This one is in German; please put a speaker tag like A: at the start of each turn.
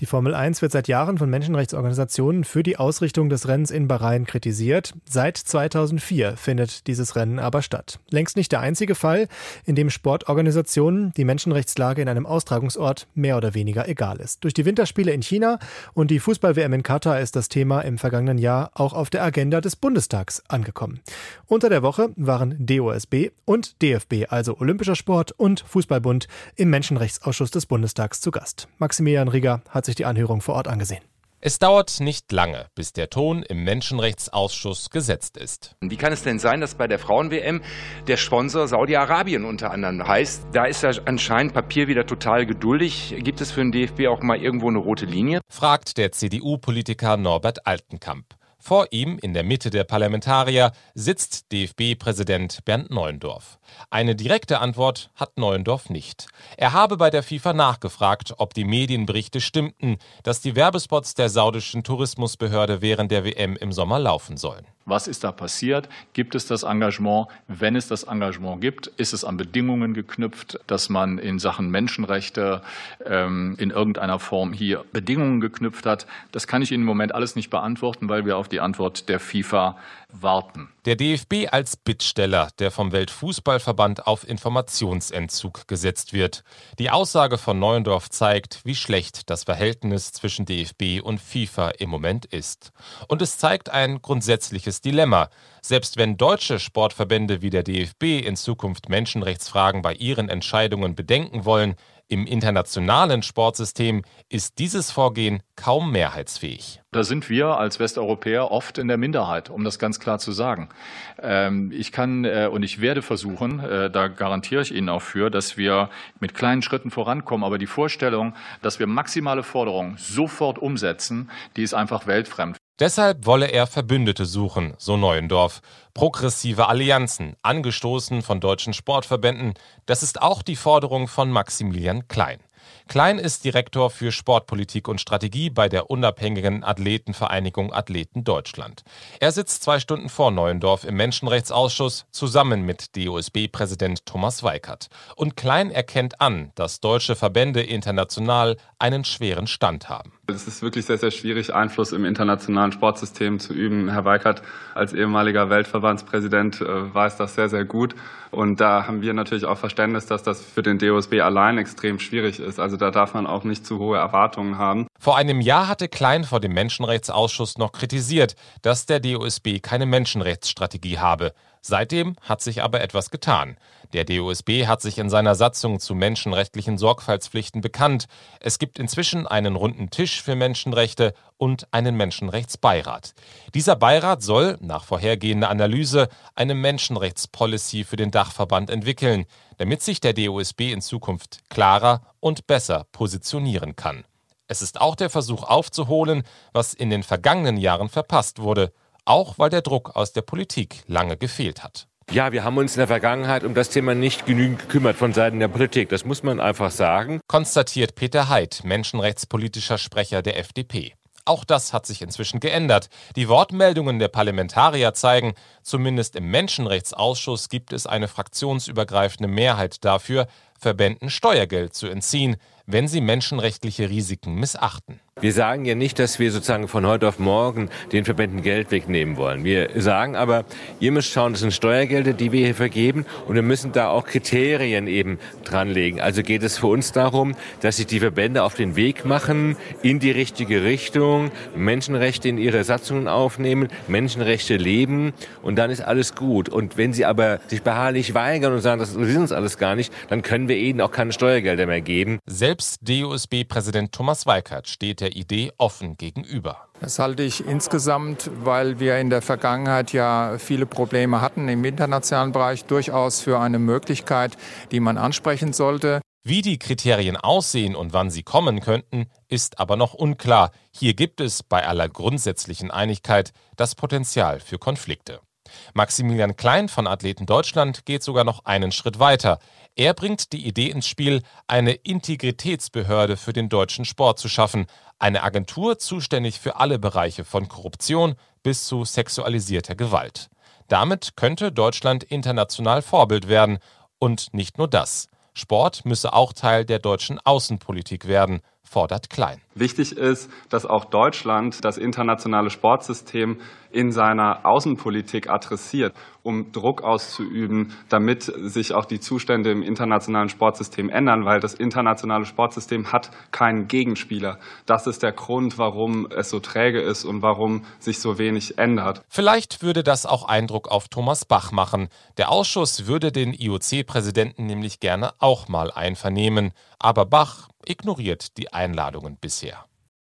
A: Die Formel 1 wird seit Jahren von Menschenrechtsorganisationen für die Ausrichtung des Rennens in Bahrain kritisiert. Seit 2004 findet dieses Rennen aber statt. Längst nicht der einzige Fall, in dem Sportorganisationen die Menschenrechtslage in einem Austragungsort mehr oder weniger egal ist. Durch die Winterspiele in China und die Fußball-WM in Katar ist das Thema im vergangenen Jahr auch auf der Agenda des Bundestags angekommen. Unter der Woche waren DOSB und DFB, also Olympischer Sport und Fußballbund, im Menschenrechtsausschuss des Bundestags zu Gast. Maximilian Rieger hat hat sich die Anhörung vor Ort angesehen.
B: Es dauert nicht lange, bis der Ton im Menschenrechtsausschuss gesetzt ist.
C: Wie kann es denn sein, dass bei der Frauen-WM der Sponsor Saudi-Arabien unter anderem heißt? Da ist ja anscheinend Papier wieder total geduldig. Gibt es für den DFB auch mal irgendwo eine rote Linie?
B: fragt der CDU-Politiker Norbert Altenkamp. Vor ihm, in der Mitte der Parlamentarier, sitzt DFB-Präsident Bernd Neuendorf. Eine direkte Antwort hat Neuendorf nicht. Er habe bei der FIFA nachgefragt, ob die Medienberichte stimmten, dass die Werbespots der saudischen Tourismusbehörde während der WM im Sommer laufen sollen.
D: Was ist da passiert? Gibt es das Engagement? Wenn es das Engagement gibt, ist es an Bedingungen geknüpft, dass man in Sachen Menschenrechte ähm, in irgendeiner Form hier Bedingungen geknüpft hat? Das kann ich Ihnen im Moment alles nicht beantworten, weil wir auf die Antwort der FIFA warten.
B: Der DFB als Bittsteller, der vom Weltfußballverband auf Informationsentzug gesetzt wird. Die Aussage von Neuendorf zeigt, wie schlecht das Verhältnis zwischen DFB und FIFA im Moment ist. Und es zeigt ein grundsätzliches Dilemma. Selbst wenn deutsche Sportverbände wie der DFB in Zukunft Menschenrechtsfragen bei ihren Entscheidungen bedenken wollen, im internationalen Sportsystem ist dieses Vorgehen kaum mehrheitsfähig.
D: Da sind wir als Westeuropäer oft in der Minderheit, um das ganz klar zu sagen. Ähm, ich kann äh, und ich werde versuchen, äh, da garantiere ich Ihnen auch für, dass wir mit kleinen Schritten vorankommen. Aber die Vorstellung, dass wir maximale Forderungen sofort umsetzen, die ist einfach weltfremd.
B: Deshalb wolle er Verbündete suchen, so Neuendorf. Progressive Allianzen, angestoßen von deutschen Sportverbänden, das ist auch die Forderung von Maximilian Klein. Klein ist Direktor für Sportpolitik und Strategie bei der unabhängigen Athletenvereinigung Athleten Deutschland. Er sitzt zwei Stunden vor Neuendorf im Menschenrechtsausschuss zusammen mit DOSB-Präsident Thomas Weikert. Und Klein erkennt an, dass deutsche Verbände international einen schweren Stand haben.
E: Es ist wirklich sehr, sehr schwierig, Einfluss im internationalen Sportsystem zu üben. Herr Weikert als ehemaliger Weltverbandspräsident äh, weiß das sehr, sehr gut. Und da haben wir natürlich auch Verständnis, dass das für den DOSB allein extrem schwierig ist. Also da darf man auch nicht zu hohe Erwartungen haben.
B: Vor einem Jahr hatte Klein vor dem Menschenrechtsausschuss noch kritisiert, dass der DOSB keine Menschenrechtsstrategie habe. Seitdem hat sich aber etwas getan. Der DOSB hat sich in seiner Satzung zu menschenrechtlichen Sorgfaltspflichten bekannt. Es gibt inzwischen einen runden Tisch für Menschenrechte und einen Menschenrechtsbeirat. Dieser Beirat soll, nach vorhergehender Analyse, eine Menschenrechtspolicy für den Dachverband entwickeln, damit sich der DOSB in Zukunft klarer und besser positionieren kann. Es ist auch der Versuch aufzuholen, was in den vergangenen Jahren verpasst wurde – auch weil der Druck aus der Politik lange gefehlt hat.
F: Ja, wir haben uns in der Vergangenheit um das Thema nicht genügend gekümmert von Seiten der Politik. Das muss man einfach sagen.
B: Konstatiert Peter Heid, menschenrechtspolitischer Sprecher der FDP. Auch das hat sich inzwischen geändert. Die Wortmeldungen der Parlamentarier zeigen, zumindest im Menschenrechtsausschuss gibt es eine fraktionsübergreifende Mehrheit dafür, Verbänden Steuergeld zu entziehen, wenn sie menschenrechtliche Risiken missachten.
F: Wir sagen ja nicht, dass wir sozusagen von heute auf morgen den Verbänden Geld wegnehmen wollen. Wir sagen aber, ihr müsst schauen, das sind Steuergelder, die wir hier vergeben und wir müssen da auch Kriterien eben dranlegen. Also geht es für uns darum, dass sich die Verbände auf den Weg machen in die richtige Richtung, Menschenrechte in ihre Satzungen aufnehmen, Menschenrechte leben und dann ist alles gut. Und wenn sie aber sich beharrlich weigern und sagen, das ist uns alles gar nicht, dann können wir ihnen auch keine Steuergelder mehr geben.
B: Selbst DOSB-Präsident Thomas Weikert steht der Idee offen gegenüber.
G: Das halte ich insgesamt, weil wir in der Vergangenheit ja viele Probleme hatten im internationalen Bereich, durchaus für eine Möglichkeit, die man ansprechen sollte.
B: Wie die Kriterien aussehen und wann sie kommen könnten, ist aber noch unklar. Hier gibt es bei aller grundsätzlichen Einigkeit das Potenzial für Konflikte. Maximilian Klein von Athleten Deutschland geht sogar noch einen Schritt weiter. Er bringt die Idee ins Spiel, eine Integritätsbehörde für den deutschen Sport zu schaffen, eine Agentur zuständig für alle Bereiche von Korruption bis zu sexualisierter Gewalt. Damit könnte Deutschland international Vorbild werden. Und nicht nur das. Sport müsse auch Teil der deutschen Außenpolitik werden fordert Klein.
E: Wichtig ist, dass auch Deutschland das internationale Sportsystem in seiner Außenpolitik adressiert, um Druck auszuüben, damit sich auch die Zustände im internationalen Sportsystem ändern, weil das internationale Sportsystem hat keinen Gegenspieler. Das ist der Grund, warum es so träge ist und warum sich so wenig ändert.
B: Vielleicht würde das auch Eindruck auf Thomas Bach machen. Der Ausschuss würde den IOC-Präsidenten nämlich gerne auch mal einvernehmen. Aber Bach ignoriert die Einladungen bisher.